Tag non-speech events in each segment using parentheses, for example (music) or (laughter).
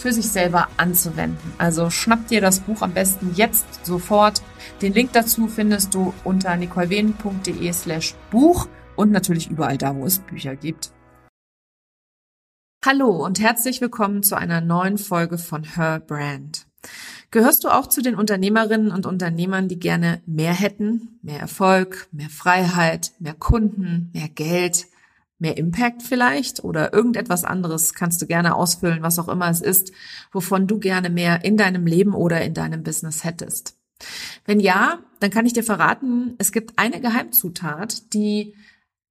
für sich selber anzuwenden. Also schnapp dir das Buch am besten jetzt sofort. Den Link dazu findest du unter nicolewenen.de slash Buch und natürlich überall da, wo es Bücher gibt. Hallo und herzlich willkommen zu einer neuen Folge von Her Brand. Gehörst du auch zu den Unternehmerinnen und Unternehmern, die gerne mehr hätten? Mehr Erfolg, mehr Freiheit, mehr Kunden, mehr Geld, mehr Impact vielleicht oder irgendetwas anderes kannst du gerne ausfüllen, was auch immer es ist, wovon du gerne mehr in deinem Leben oder in deinem Business hättest. Wenn ja, dann kann ich dir verraten, es gibt eine Geheimzutat, die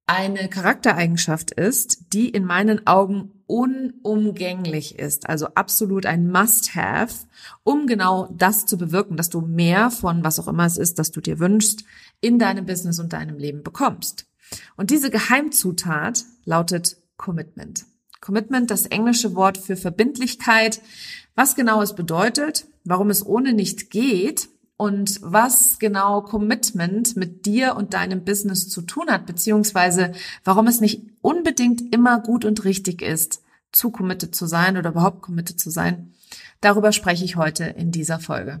eine Charaktereigenschaft ist, die in meinen Augen unumgänglich ist, also absolut ein Must-Have, um genau das zu bewirken, dass du mehr von was auch immer es ist, das du dir wünschst, in deinem Business und deinem Leben bekommst. Und diese Geheimzutat lautet Commitment. Commitment, das englische Wort für Verbindlichkeit, was genau es bedeutet, warum es ohne nicht geht und was genau Commitment mit dir und deinem Business zu tun hat, beziehungsweise warum es nicht unbedingt immer gut und richtig ist, zu committed zu sein oder überhaupt committed zu sein. Darüber spreche ich heute in dieser Folge.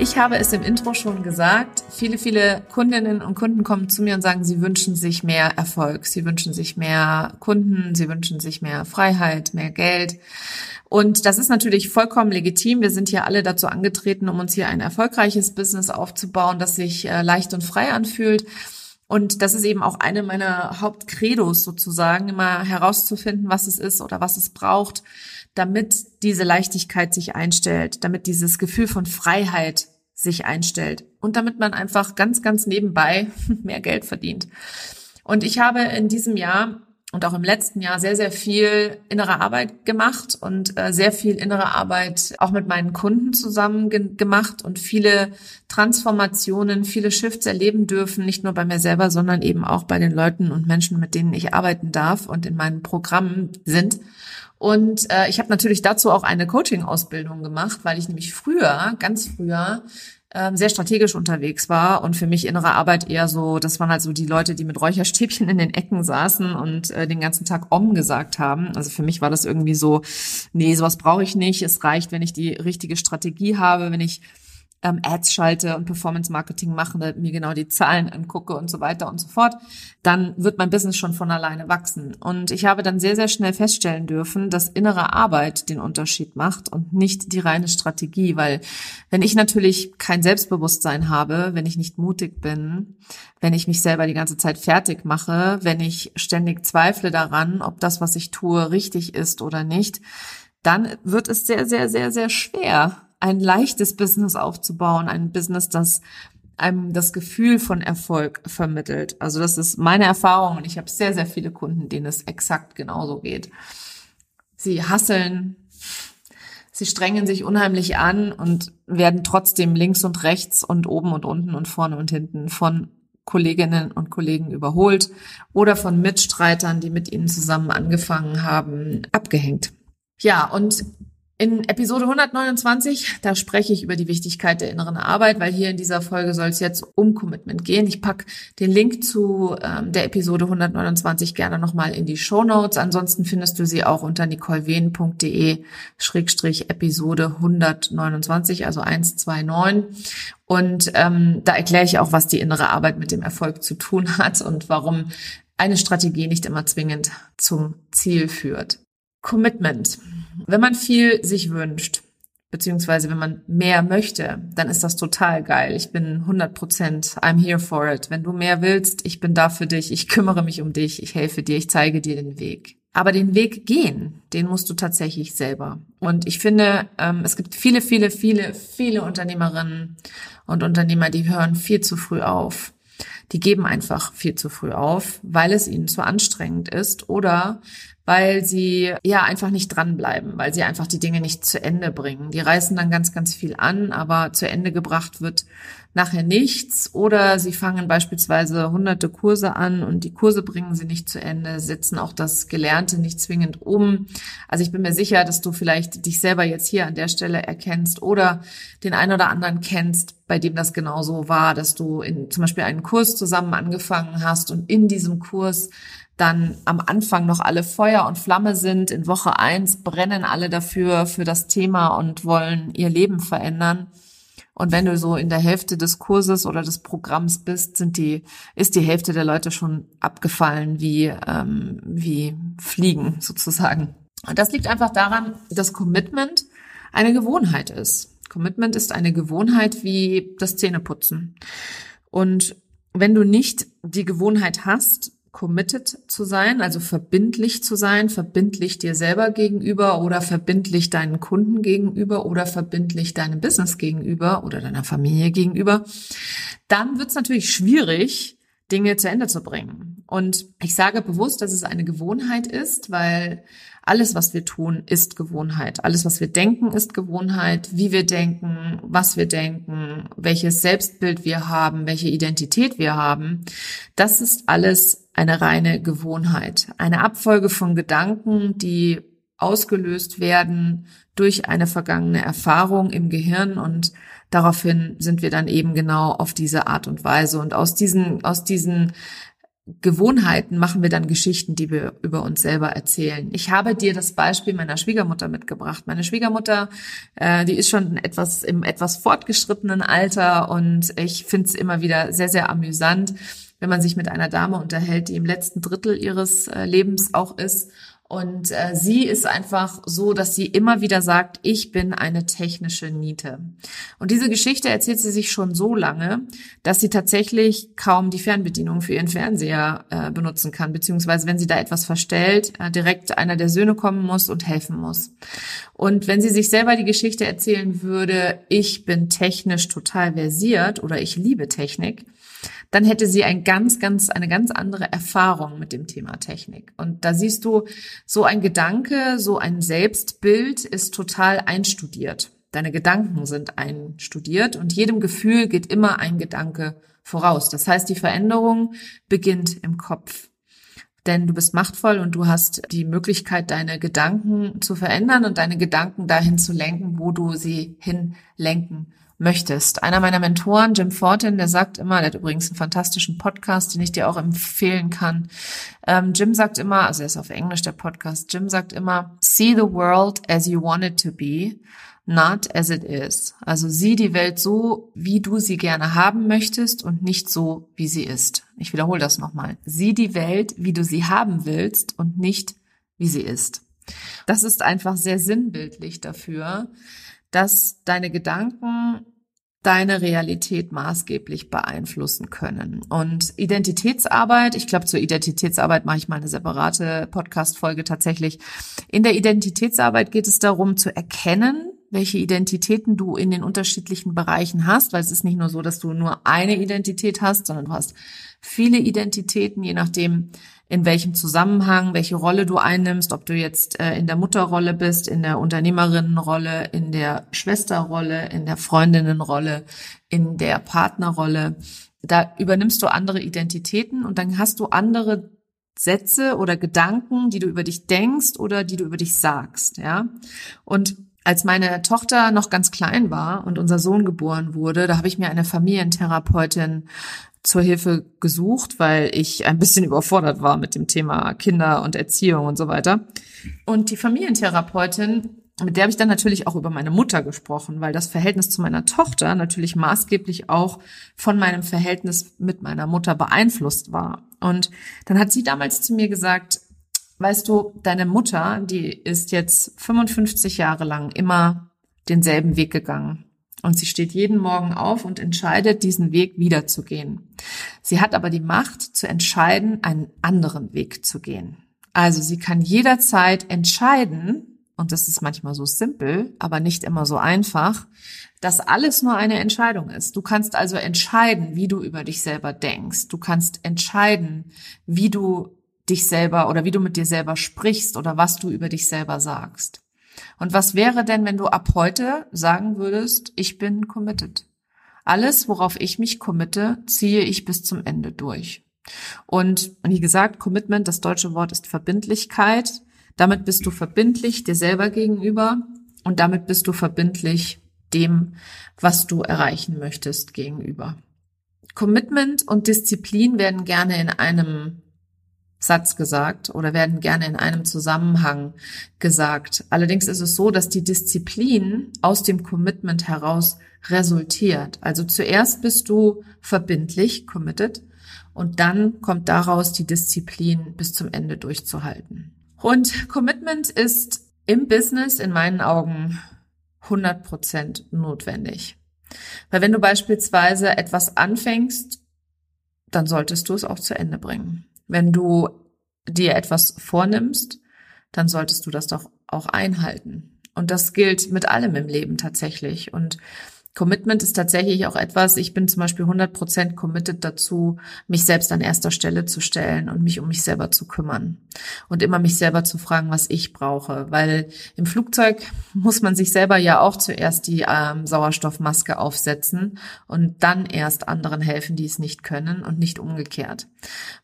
Ich habe es im Intro schon gesagt. Viele, viele Kundinnen und Kunden kommen zu mir und sagen, sie wünschen sich mehr Erfolg. Sie wünschen sich mehr Kunden. Sie wünschen sich mehr Freiheit, mehr Geld. Und das ist natürlich vollkommen legitim. Wir sind hier alle dazu angetreten, um uns hier ein erfolgreiches Business aufzubauen, das sich äh, leicht und frei anfühlt. Und das ist eben auch eine meiner Hauptcredos sozusagen, immer herauszufinden, was es ist oder was es braucht, damit diese Leichtigkeit sich einstellt, damit dieses Gefühl von Freiheit sich einstellt und damit man einfach ganz, ganz nebenbei (laughs) mehr Geld verdient. Und ich habe in diesem Jahr und auch im letzten Jahr sehr, sehr viel innere Arbeit gemacht und äh, sehr viel innere Arbeit auch mit meinen Kunden zusammen ge gemacht und viele Transformationen, viele Shifts erleben dürfen, nicht nur bei mir selber, sondern eben auch bei den Leuten und Menschen, mit denen ich arbeiten darf und in meinen Programmen sind. Und äh, ich habe natürlich dazu auch eine Coaching-Ausbildung gemacht, weil ich nämlich früher, ganz früher, ähm, sehr strategisch unterwegs war und für mich innere Arbeit eher so, das waren halt so die Leute, die mit Räucherstäbchen in den Ecken saßen und äh, den ganzen Tag Om gesagt haben. Also für mich war das irgendwie so, nee, sowas brauche ich nicht. Es reicht, wenn ich die richtige Strategie habe, wenn ich ähm, Ads schalte und Performance Marketing mache, mir genau die Zahlen angucke und so weiter und so fort, dann wird mein Business schon von alleine wachsen. Und ich habe dann sehr, sehr schnell feststellen dürfen, dass innere Arbeit den Unterschied macht und nicht die reine Strategie, weil wenn ich natürlich kein Selbstbewusstsein habe, wenn ich nicht mutig bin, wenn ich mich selber die ganze Zeit fertig mache, wenn ich ständig zweifle daran, ob das, was ich tue, richtig ist oder nicht, dann wird es sehr, sehr, sehr, sehr schwer, ein leichtes Business aufzubauen, ein Business, das einem das Gefühl von Erfolg vermittelt. Also das ist meine Erfahrung und ich habe sehr, sehr viele Kunden, denen es exakt genauso geht. Sie hasseln, sie strengen sich unheimlich an und werden trotzdem links und rechts und oben und unten und vorne und hinten von Kolleginnen und Kollegen überholt oder von Mitstreitern, die mit ihnen zusammen angefangen haben, abgehängt. Ja, und in Episode 129, da spreche ich über die Wichtigkeit der inneren Arbeit, weil hier in dieser Folge soll es jetzt um Commitment gehen. Ich pack den Link zu ähm, der Episode 129 gerne nochmal in die Show Notes. Ansonsten findest du sie auch unter nicolewehn.de Schrägstrich Episode 129, also 129. Und ähm, da erkläre ich auch, was die innere Arbeit mit dem Erfolg zu tun hat und warum eine Strategie nicht immer zwingend zum Ziel führt. Commitment. Wenn man viel sich wünscht, beziehungsweise wenn man mehr möchte, dann ist das total geil. Ich bin 100 Prozent, I'm here for it. Wenn du mehr willst, ich bin da für dich, ich kümmere mich um dich, ich helfe dir, ich zeige dir den Weg. Aber den Weg gehen, den musst du tatsächlich selber. Und ich finde, ähm, es gibt viele, viele, viele, viele Unternehmerinnen und Unternehmer, die hören viel zu früh auf. Die geben einfach viel zu früh auf, weil es ihnen zu anstrengend ist oder weil sie ja einfach nicht dranbleiben, weil sie einfach die Dinge nicht zu Ende bringen. Die reißen dann ganz, ganz viel an, aber zu Ende gebracht wird nachher nichts oder sie fangen beispielsweise hunderte Kurse an und die Kurse bringen sie nicht zu Ende, setzen auch das Gelernte nicht zwingend um. Also ich bin mir sicher, dass du vielleicht dich selber jetzt hier an der Stelle erkennst oder den einen oder anderen kennst, bei dem das genauso war, dass du in, zum Beispiel einen Kurs zusammen angefangen hast und in diesem Kurs dann am Anfang noch alle Feuer und Flamme sind. In Woche eins brennen alle dafür, für das Thema und wollen ihr Leben verändern. Und wenn du so in der Hälfte des Kurses oder des Programms bist, sind die, ist die Hälfte der Leute schon abgefallen wie, ähm, wie Fliegen sozusagen. Und das liegt einfach daran, dass Commitment eine Gewohnheit ist. Commitment ist eine Gewohnheit wie das Zähneputzen. Und wenn du nicht die Gewohnheit hast, committed zu sein, also verbindlich zu sein, verbindlich dir selber gegenüber oder verbindlich deinen Kunden gegenüber oder verbindlich deinem Business gegenüber oder deiner Familie gegenüber, dann wird es natürlich schwierig, Dinge zu Ende zu bringen. Und ich sage bewusst, dass es eine Gewohnheit ist, weil alles, was wir tun, ist Gewohnheit. Alles, was wir denken, ist Gewohnheit. Wie wir denken, was wir denken, welches Selbstbild wir haben, welche Identität wir haben, das ist alles eine reine Gewohnheit. Eine Abfolge von Gedanken, die ausgelöst werden durch eine vergangene Erfahrung im Gehirn und daraufhin sind wir dann eben genau auf diese Art und Weise und aus diesen aus diesen Gewohnheiten machen wir dann Geschichten, die wir über uns selber erzählen. Ich habe dir das Beispiel meiner Schwiegermutter mitgebracht. Meine Schwiegermutter, äh, die ist schon etwas im etwas fortgeschrittenen Alter und ich finde es immer wieder sehr, sehr amüsant, wenn man sich mit einer Dame unterhält, die im letzten Drittel ihres äh, Lebens auch ist und äh, sie ist einfach so, dass sie immer wieder sagt, ich bin eine technische Niete. Und diese Geschichte erzählt sie sich schon so lange, dass sie tatsächlich kaum die Fernbedienung für ihren Fernseher äh, benutzen kann, beziehungsweise wenn sie da etwas verstellt, äh, direkt einer der Söhne kommen muss und helfen muss. Und wenn sie sich selber die Geschichte erzählen würde, ich bin technisch total versiert oder ich liebe Technik, dann hätte sie ein ganz, ganz, eine ganz andere Erfahrung mit dem Thema Technik. Und da siehst du, so ein Gedanke, so ein Selbstbild ist total einstudiert. Deine Gedanken sind einstudiert und jedem Gefühl geht immer ein Gedanke voraus. Das heißt, die Veränderung beginnt im Kopf. Denn du bist machtvoll und du hast die Möglichkeit, deine Gedanken zu verändern und deine Gedanken dahin zu lenken, wo du sie hinlenken möchtest. Einer meiner Mentoren, Jim Fortin, der sagt immer, der hat übrigens einen fantastischen Podcast, den ich dir auch empfehlen kann. Ähm, Jim sagt immer, also er ist auf Englisch der Podcast, Jim sagt immer, see the world as you want it to be, not as it is. Also sieh die Welt so, wie du sie gerne haben möchtest und nicht so, wie sie ist. Ich wiederhole das nochmal. Sieh die Welt, wie du sie haben willst und nicht, wie sie ist. Das ist einfach sehr sinnbildlich dafür, dass deine Gedanken deine Realität maßgeblich beeinflussen können. Und Identitätsarbeit, ich glaube, zur Identitätsarbeit mache ich mal eine separate Podcast-Folge tatsächlich. In der Identitätsarbeit geht es darum zu erkennen, welche Identitäten du in den unterschiedlichen Bereichen hast, weil es ist nicht nur so, dass du nur eine Identität hast, sondern du hast viele Identitäten, je nachdem, in welchem Zusammenhang, welche Rolle du einnimmst, ob du jetzt äh, in der Mutterrolle bist, in der Unternehmerinnenrolle, in der Schwesterrolle, in der Freundinnenrolle, in der Partnerrolle. Da übernimmst du andere Identitäten und dann hast du andere Sätze oder Gedanken, die du über dich denkst oder die du über dich sagst, ja. Und als meine Tochter noch ganz klein war und unser Sohn geboren wurde, da habe ich mir eine Familientherapeutin zur Hilfe gesucht, weil ich ein bisschen (laughs) überfordert war mit dem Thema Kinder und Erziehung und so weiter. Und die Familientherapeutin, mit der habe ich dann natürlich auch über meine Mutter gesprochen, weil das Verhältnis zu meiner Tochter natürlich maßgeblich auch von meinem Verhältnis mit meiner Mutter beeinflusst war. Und dann hat sie damals zu mir gesagt, weißt du, deine Mutter, die ist jetzt 55 Jahre lang immer denselben Weg gegangen. Und sie steht jeden Morgen auf und entscheidet, diesen Weg wiederzugehen. Sie hat aber die Macht zu entscheiden, einen anderen Weg zu gehen. Also sie kann jederzeit entscheiden, und das ist manchmal so simpel, aber nicht immer so einfach, dass alles nur eine Entscheidung ist. Du kannst also entscheiden, wie du über dich selber denkst. Du kannst entscheiden, wie du dich selber oder wie du mit dir selber sprichst oder was du über dich selber sagst. Und was wäre denn, wenn du ab heute sagen würdest, ich bin committed? Alles, worauf ich mich committe, ziehe ich bis zum Ende durch. Und wie gesagt, Commitment, das deutsche Wort ist Verbindlichkeit. Damit bist du verbindlich dir selber gegenüber und damit bist du verbindlich dem, was du erreichen möchtest, gegenüber. Commitment und Disziplin werden gerne in einem Satz gesagt oder werden gerne in einem Zusammenhang gesagt. Allerdings ist es so, dass die Disziplin aus dem Commitment heraus resultiert. Also zuerst bist du verbindlich, committed, und dann kommt daraus die Disziplin bis zum Ende durchzuhalten. Und Commitment ist im Business in meinen Augen 100 Prozent notwendig. Weil wenn du beispielsweise etwas anfängst, dann solltest du es auch zu Ende bringen. Wenn du dir etwas vornimmst, dann solltest du das doch auch einhalten. Und das gilt mit allem im Leben tatsächlich. Und Commitment ist tatsächlich auch etwas, ich bin zum Beispiel 100% committed dazu, mich selbst an erster Stelle zu stellen und mich um mich selber zu kümmern. Und immer mich selber zu fragen, was ich brauche. Weil im Flugzeug (laughs) muss man sich selber ja auch zuerst die ähm, Sauerstoffmaske aufsetzen und dann erst anderen helfen, die es nicht können und nicht umgekehrt.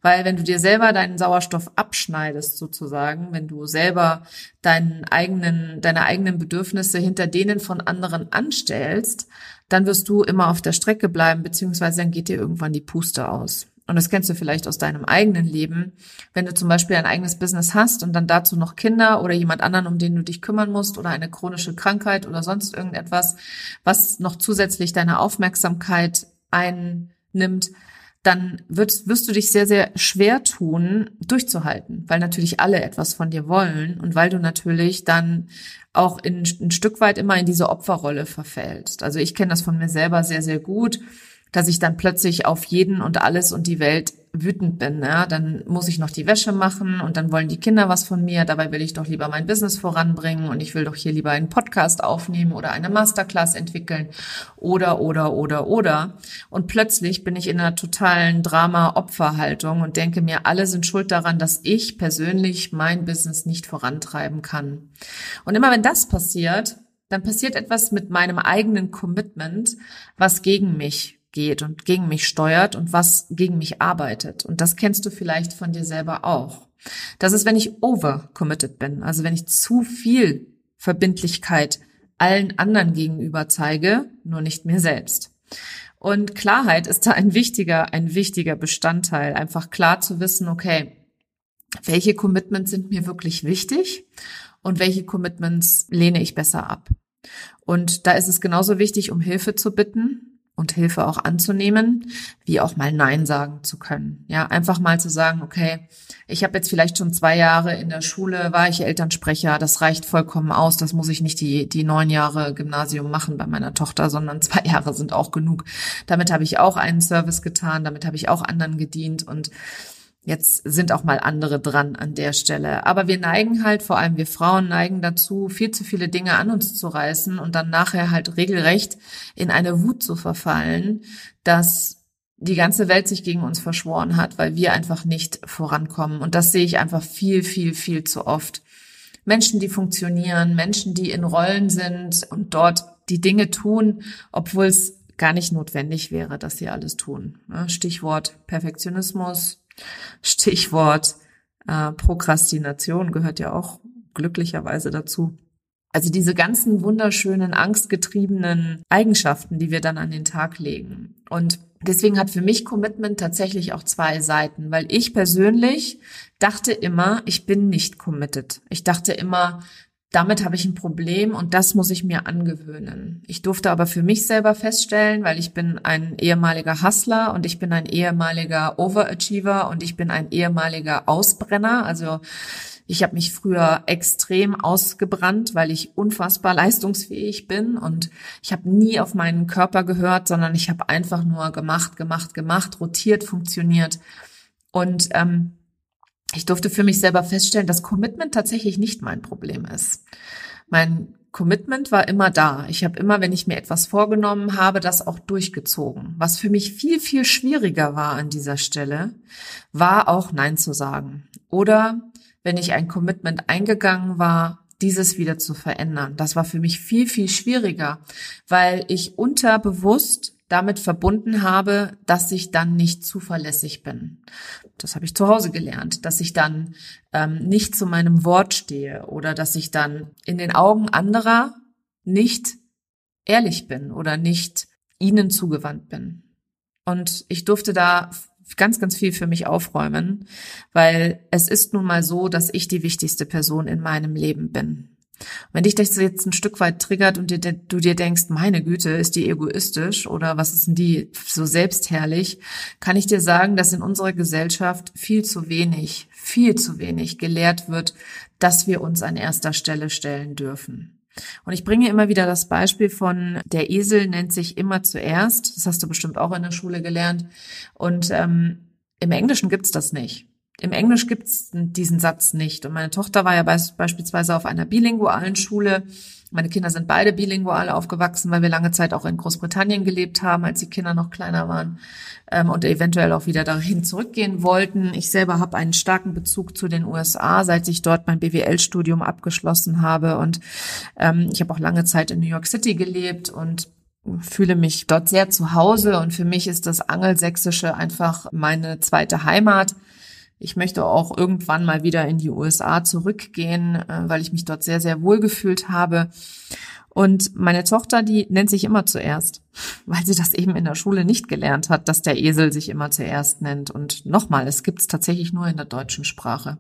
Weil wenn du dir selber deinen Sauerstoff abschneidest sozusagen, wenn du selber deinen eigenen, deine eigenen Bedürfnisse hinter denen von anderen anstellst, dann wirst du immer auf der Strecke bleiben, beziehungsweise dann geht dir irgendwann die Puste aus. Und das kennst du vielleicht aus deinem eigenen Leben. Wenn du zum Beispiel ein eigenes Business hast und dann dazu noch Kinder oder jemand anderen, um den du dich kümmern musst oder eine chronische Krankheit oder sonst irgendetwas, was noch zusätzlich deine Aufmerksamkeit einnimmt, dann wirst, wirst du dich sehr, sehr schwer tun, durchzuhalten, weil natürlich alle etwas von dir wollen und weil du natürlich dann auch in, ein Stück weit immer in diese Opferrolle verfällst. Also ich kenne das von mir selber sehr, sehr gut dass ich dann plötzlich auf jeden und alles und die Welt wütend bin. Ja? Dann muss ich noch die Wäsche machen und dann wollen die Kinder was von mir. Dabei will ich doch lieber mein Business voranbringen und ich will doch hier lieber einen Podcast aufnehmen oder eine Masterclass entwickeln oder, oder, oder, oder. Und plötzlich bin ich in einer totalen Drama-Opferhaltung und denke mir, alle sind schuld daran, dass ich persönlich mein Business nicht vorantreiben kann. Und immer wenn das passiert, dann passiert etwas mit meinem eigenen Commitment, was gegen mich geht und gegen mich steuert und was gegen mich arbeitet. Und das kennst du vielleicht von dir selber auch. Das ist, wenn ich overcommitted bin, also wenn ich zu viel Verbindlichkeit allen anderen gegenüber zeige, nur nicht mir selbst. Und Klarheit ist da ein wichtiger, ein wichtiger Bestandteil, einfach klar zu wissen, okay, welche Commitments sind mir wirklich wichtig und welche Commitments lehne ich besser ab. Und da ist es genauso wichtig, um Hilfe zu bitten, und Hilfe auch anzunehmen, wie auch mal Nein sagen zu können. Ja, einfach mal zu sagen, okay, ich habe jetzt vielleicht schon zwei Jahre in der Schule, war ich Elternsprecher, das reicht vollkommen aus, das muss ich nicht die, die neun Jahre Gymnasium machen bei meiner Tochter, sondern (laughs) zwei Jahre sind auch genug. Damit habe ich auch einen Service getan, damit habe ich auch anderen gedient und Jetzt sind auch mal andere dran an der Stelle. Aber wir neigen halt, vor allem wir Frauen neigen dazu, viel zu viele Dinge an uns zu reißen und dann nachher halt regelrecht in eine Wut zu verfallen, dass die ganze Welt sich gegen uns verschworen hat, weil wir einfach nicht vorankommen. Und das sehe ich einfach viel, viel, viel zu oft. Menschen, die funktionieren, Menschen, die in Rollen sind und dort die Dinge tun, obwohl es gar nicht notwendig wäre, dass sie alles tun. Stichwort Perfektionismus, Stichwort äh, Prokrastination gehört ja auch glücklicherweise dazu. Also diese ganzen wunderschönen, angstgetriebenen Eigenschaften, die wir dann an den Tag legen. Und deswegen hat für mich Commitment tatsächlich auch zwei Seiten, weil ich persönlich dachte immer, ich bin nicht committed. Ich dachte immer, damit habe ich ein Problem und das muss ich mir angewöhnen. Ich durfte aber für mich selber feststellen, weil ich bin ein ehemaliger Hustler und ich bin ein ehemaliger Overachiever und ich bin ein ehemaliger Ausbrenner. Also ich habe mich früher extrem ausgebrannt, weil ich unfassbar leistungsfähig bin und ich habe nie auf meinen Körper gehört, sondern ich habe einfach nur gemacht, gemacht, gemacht, rotiert, funktioniert. Und ähm, ich durfte für mich selber feststellen, dass Commitment tatsächlich nicht mein Problem ist. Mein Commitment war immer da. Ich habe immer, wenn ich mir etwas vorgenommen habe, das auch durchgezogen. Was für mich viel, viel schwieriger war an dieser Stelle, war auch Nein zu sagen. Oder wenn ich ein Commitment eingegangen war, dieses wieder zu verändern. Das war für mich viel, viel schwieriger, weil ich unterbewusst damit verbunden habe, dass ich dann nicht zuverlässig bin. Das habe ich zu Hause gelernt, dass ich dann ähm, nicht zu meinem Wort stehe oder dass ich dann in den Augen anderer nicht ehrlich bin oder nicht ihnen zugewandt bin. Und ich durfte da ganz, ganz viel für mich aufräumen, weil es ist nun mal so, dass ich die wichtigste Person in meinem Leben bin. Wenn dich das jetzt ein Stück weit triggert und du dir denkst, meine Güte, ist die egoistisch oder was ist denn die so selbstherrlich, kann ich dir sagen, dass in unserer Gesellschaft viel zu wenig, viel zu wenig gelehrt wird, dass wir uns an erster Stelle stellen dürfen. Und ich bringe immer wieder das Beispiel von der Esel nennt sich immer zuerst. Das hast du bestimmt auch in der Schule gelernt. Und ähm, im Englischen gibt's das nicht. Im Englisch gibt's diesen Satz nicht. Und meine Tochter war ja beispielsweise auf einer bilingualen Schule. Meine Kinder sind beide bilingual aufgewachsen, weil wir lange Zeit auch in Großbritannien gelebt haben, als die Kinder noch kleiner waren ähm, und eventuell auch wieder dahin zurückgehen wollten. Ich selber habe einen starken Bezug zu den USA, seit ich dort mein BWL-Studium abgeschlossen habe. Und ähm, ich habe auch lange Zeit in New York City gelebt und fühle mich dort sehr zu Hause. Und für mich ist das Angelsächsische einfach meine zweite Heimat. Ich möchte auch irgendwann mal wieder in die USA zurückgehen, äh, weil ich mich dort sehr, sehr wohl gefühlt habe. Und meine Tochter, die nennt sich immer zuerst, (laughs) weil sie das eben in der Schule nicht gelernt hat, dass der Esel sich immer zuerst nennt. Und nochmal, es gibt es tatsächlich nur in der deutschen Sprache.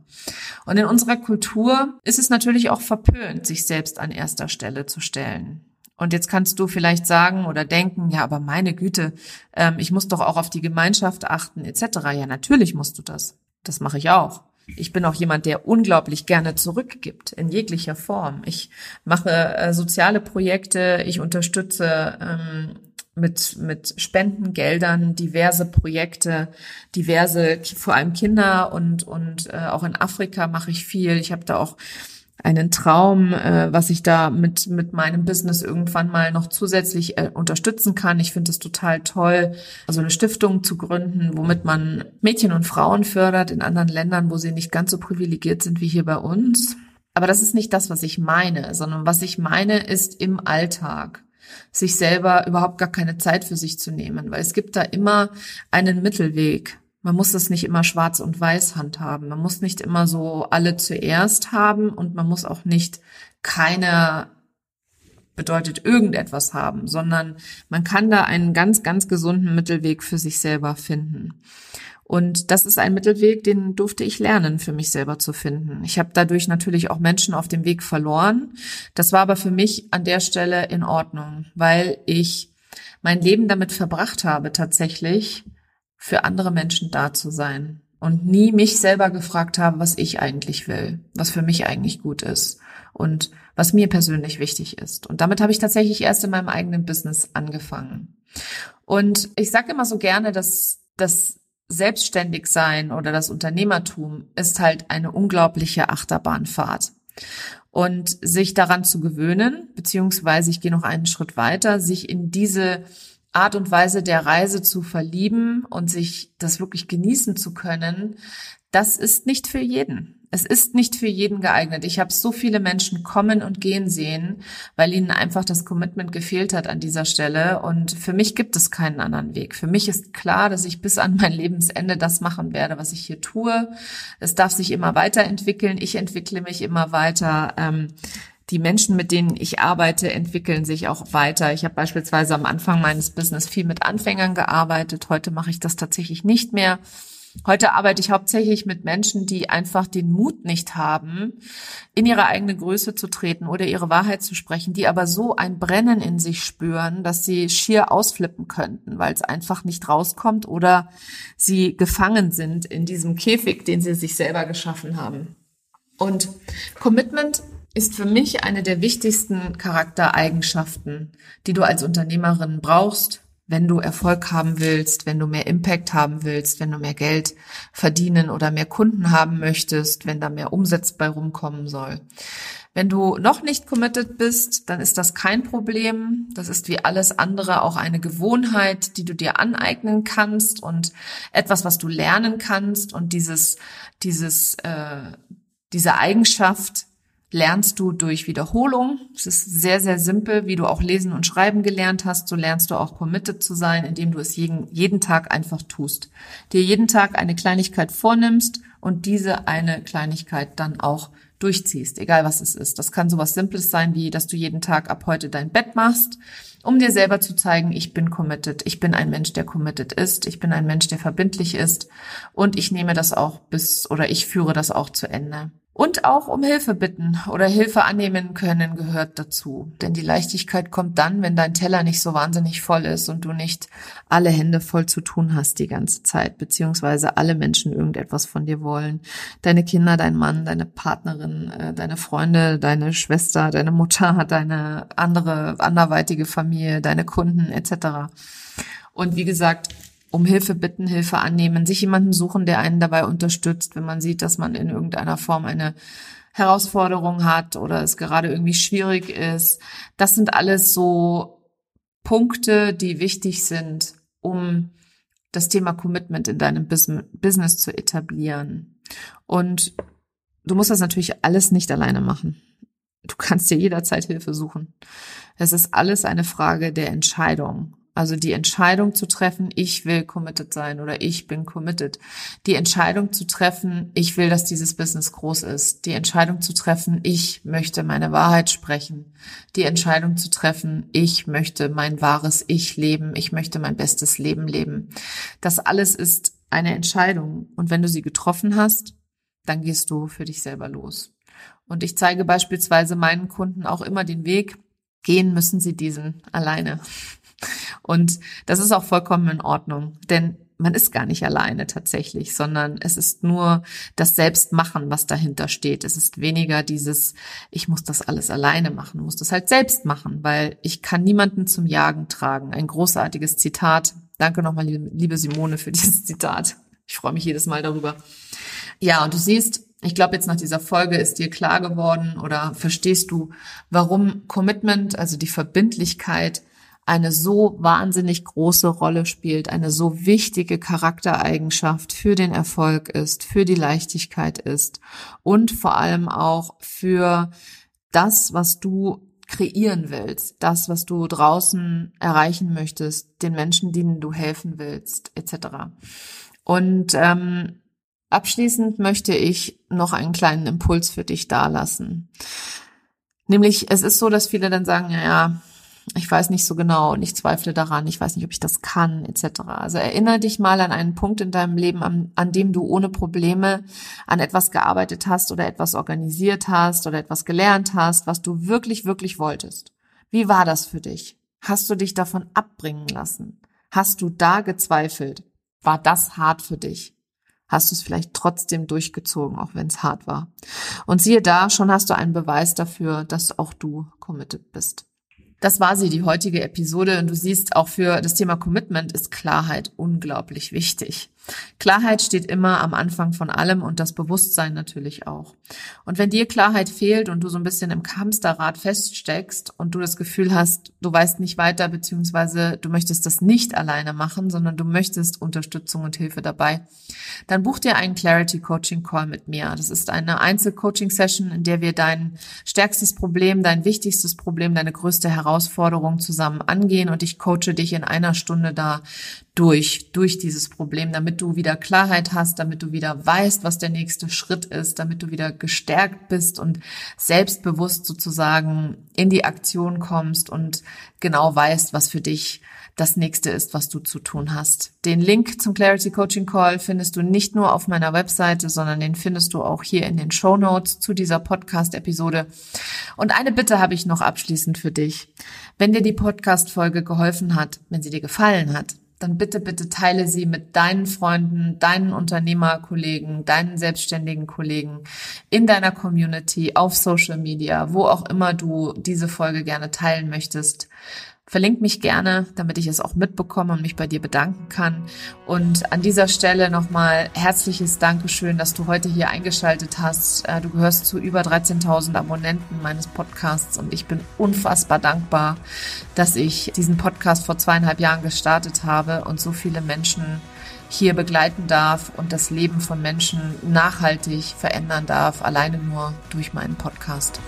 Und in unserer Kultur ist es natürlich auch verpönt, sich selbst an erster Stelle zu stellen. Und jetzt kannst du vielleicht sagen oder denken, ja, aber meine Güte, ähm, ich muss doch auch auf die Gemeinschaft achten etc. Ja, natürlich musst du das. Das mache ich auch. Ich bin auch jemand, der unglaublich gerne zurückgibt in jeglicher Form. Ich mache äh, soziale Projekte, ich unterstütze ähm, mit, mit Spendengeldern diverse Projekte, diverse, vor allem Kinder und, und äh, auch in Afrika mache ich viel. Ich habe da auch einen Traum, äh, was ich da mit, mit meinem Business irgendwann mal noch zusätzlich äh, unterstützen kann. Ich finde es total toll, also eine Stiftung zu gründen, womit man Mädchen und Frauen fördert in anderen Ländern, wo sie nicht ganz so privilegiert sind wie hier bei uns. Aber das ist nicht das, was ich meine, sondern was ich meine, ist im Alltag sich selber überhaupt gar keine Zeit für sich zu nehmen, weil es gibt da immer einen Mittelweg. Man muss das nicht immer schwarz und weiß handhaben. Man muss nicht immer so alle zuerst haben und man muss auch nicht keine bedeutet irgendetwas haben, sondern man kann da einen ganz, ganz gesunden Mittelweg für sich selber finden. Und das ist ein Mittelweg, den durfte ich lernen, für mich selber zu finden. Ich habe dadurch natürlich auch Menschen auf dem Weg verloren. Das war aber für mich an der Stelle in Ordnung, weil ich mein Leben damit verbracht habe, tatsächlich für andere Menschen da zu sein und nie mich selber gefragt habe, was ich eigentlich will, was für mich eigentlich gut ist und was mir persönlich wichtig ist. Und damit habe ich tatsächlich erst in meinem eigenen Business angefangen. Und ich sage immer so gerne, dass das Selbstständigsein oder das Unternehmertum ist halt eine unglaubliche Achterbahnfahrt. Und sich daran zu gewöhnen, beziehungsweise ich gehe noch einen Schritt weiter, sich in diese Art und Weise der Reise zu verlieben und sich das wirklich genießen zu können, das ist nicht für jeden. Es ist nicht für jeden geeignet. Ich habe so viele Menschen kommen und gehen sehen, weil ihnen einfach das Commitment gefehlt hat an dieser Stelle. Und für mich gibt es keinen anderen Weg. Für mich ist klar, dass ich bis an mein Lebensende das machen werde, was ich hier tue. Es darf sich immer weiterentwickeln. Ich entwickle mich immer weiter. Ähm, die Menschen, mit denen ich arbeite, entwickeln sich auch weiter. Ich habe beispielsweise am Anfang meines Business viel mit Anfängern gearbeitet. Heute mache ich das tatsächlich nicht mehr. Heute arbeite ich hauptsächlich mit Menschen, die einfach den Mut nicht haben, in ihre eigene Größe zu treten oder ihre Wahrheit zu sprechen, die aber so ein Brennen in sich spüren, dass sie schier ausflippen könnten, weil es einfach nicht rauskommt oder sie gefangen sind in diesem Käfig, den sie sich selber geschaffen haben. Und Commitment ist für mich eine der wichtigsten Charaktereigenschaften, die du als Unternehmerin brauchst, wenn du Erfolg haben willst, wenn du mehr Impact haben willst, wenn du mehr Geld verdienen oder mehr Kunden haben möchtest, wenn da mehr Umsatz bei rumkommen soll. Wenn du noch nicht committed bist, dann ist das kein Problem. Das ist wie alles andere auch eine Gewohnheit, die du dir aneignen kannst und etwas, was du lernen kannst. Und dieses, dieses, äh, diese Eigenschaft lernst du durch Wiederholung. Es ist sehr, sehr simpel, wie du auch lesen und schreiben gelernt hast. So lernst du auch committed zu sein, indem du es jeden, jeden Tag einfach tust. Dir jeden Tag eine Kleinigkeit vornimmst und diese eine Kleinigkeit dann auch durchziehst, egal was es ist. Das kann sowas Simples sein, wie dass du jeden Tag ab heute dein Bett machst, um dir selber zu zeigen, ich bin committed, ich bin ein Mensch, der committed ist, ich bin ein Mensch, der verbindlich ist und ich nehme das auch bis oder ich führe das auch zu Ende. Und auch um Hilfe bitten oder Hilfe annehmen können gehört dazu. Denn die Leichtigkeit kommt dann, wenn dein Teller nicht so wahnsinnig voll ist und du nicht alle Hände voll zu tun hast die ganze Zeit, beziehungsweise alle Menschen irgendetwas von dir wollen. Deine Kinder, dein Mann, deine Partnerin, äh, deine Freunde, deine Schwester, deine Mutter, (laughs) deine andere, anderweitige Familie, deine Kunden etc. Und wie gesagt, um Hilfe bitten, Hilfe annehmen, sich jemanden suchen, der einen dabei unterstützt, wenn man sieht, dass man in irgendeiner Form eine Herausforderungen hat oder es gerade irgendwie schwierig ist. Das sind alles so Punkte, die wichtig sind, um das Thema Commitment in deinem Business zu etablieren. Und du musst das natürlich alles nicht alleine machen. Du kannst dir jederzeit Hilfe suchen. Es ist alles eine Frage der Entscheidung. Also die Entscheidung zu treffen, ich will committed sein oder ich bin committed. Die Entscheidung zu treffen, ich will, dass dieses Business groß ist. Die Entscheidung zu treffen, ich möchte meine Wahrheit sprechen. Die Entscheidung zu treffen, ich möchte mein wahres Ich leben. Ich möchte mein bestes Leben leben. Das alles ist eine Entscheidung. Und wenn du sie getroffen hast, dann gehst du für dich selber los. Und ich zeige beispielsweise meinen Kunden auch immer den Weg, gehen müssen sie diesen alleine. Und das ist auch vollkommen in Ordnung, denn man ist gar nicht alleine tatsächlich, sondern es ist nur das Selbstmachen, was dahinter steht. Es ist weniger dieses, ich muss das alles alleine machen, muss das halt selbst machen, weil ich kann niemanden zum Jagen tragen. Ein großartiges Zitat. Danke nochmal, liebe Simone, für dieses Zitat. Ich freue mich jedes Mal darüber. Ja, und du siehst, ich glaube, jetzt nach dieser Folge ist dir klar geworden oder verstehst du, warum Commitment, also die Verbindlichkeit, eine so wahnsinnig große Rolle spielt, eine so wichtige Charaktereigenschaft für den Erfolg ist, für die Leichtigkeit ist und vor allem auch für das, was du kreieren willst, das, was du draußen erreichen möchtest, den Menschen, denen du helfen willst, etc. Und ähm, abschließend möchte ich noch einen kleinen Impuls für dich dalassen. Nämlich, es ist so, dass viele dann sagen, ja, ich weiß nicht so genau und ich zweifle daran, ich weiß nicht, ob ich das kann, etc. Also erinnere dich mal an einen Punkt in deinem Leben, an, an dem du ohne Probleme an etwas gearbeitet hast oder etwas organisiert hast oder etwas gelernt hast, was du wirklich, wirklich wolltest. Wie war das für dich? Hast du dich davon abbringen lassen? Hast du da gezweifelt? War das hart für dich? Hast du es vielleicht trotzdem durchgezogen, auch wenn es hart war? Und siehe da, schon hast du einen Beweis dafür, dass auch du committed bist. Das war sie, die heutige Episode. Und du siehst, auch für das Thema Commitment ist Klarheit unglaublich wichtig. Klarheit steht immer am Anfang von allem und das Bewusstsein natürlich auch. Und wenn dir Klarheit fehlt und du so ein bisschen im Hamsterrad feststeckst und du das Gefühl hast, du weißt nicht weiter, beziehungsweise du möchtest das nicht alleine machen, sondern du möchtest Unterstützung und Hilfe dabei, dann buch dir einen Clarity Coaching Call mit mir. Das ist eine Einzelcoaching Session, in der wir dein stärkstes Problem, dein wichtigstes Problem, deine größte Herausforderung zusammen angehen und ich coache dich in einer Stunde da durch, durch dieses Problem, damit du wieder Klarheit hast, damit du wieder weißt, was der nächste Schritt ist, damit du wieder gestärkt bist und selbstbewusst sozusagen in die Aktion kommst und genau weißt, was für dich das nächste ist, was du zu tun hast. Den Link zum Clarity Coaching Call findest du nicht nur auf meiner Webseite, sondern den findest du auch hier in den Show Notes zu dieser Podcast-Episode. Und eine Bitte habe ich noch abschließend für dich. Wenn dir die Podcast-Folge geholfen hat, wenn sie dir gefallen hat, dann bitte, bitte teile sie mit deinen Freunden, deinen Unternehmerkollegen, deinen selbstständigen Kollegen in deiner Community, auf Social Media, wo auch immer du diese Folge gerne teilen möchtest. Verlink mich gerne, damit ich es auch mitbekomme und mich bei dir bedanken kann. Und an dieser Stelle nochmal herzliches Dankeschön, dass du heute hier eingeschaltet hast. Äh, du gehörst zu über 13.000 Abonnenten meines Podcasts und ich bin unfassbar dankbar, dass ich diesen Podcast vor zweieinhalb Jahren gestartet habe und so viele Menschen hier begleiten darf und das Leben von Menschen nachhaltig verändern darf, alleine nur durch meinen Podcast.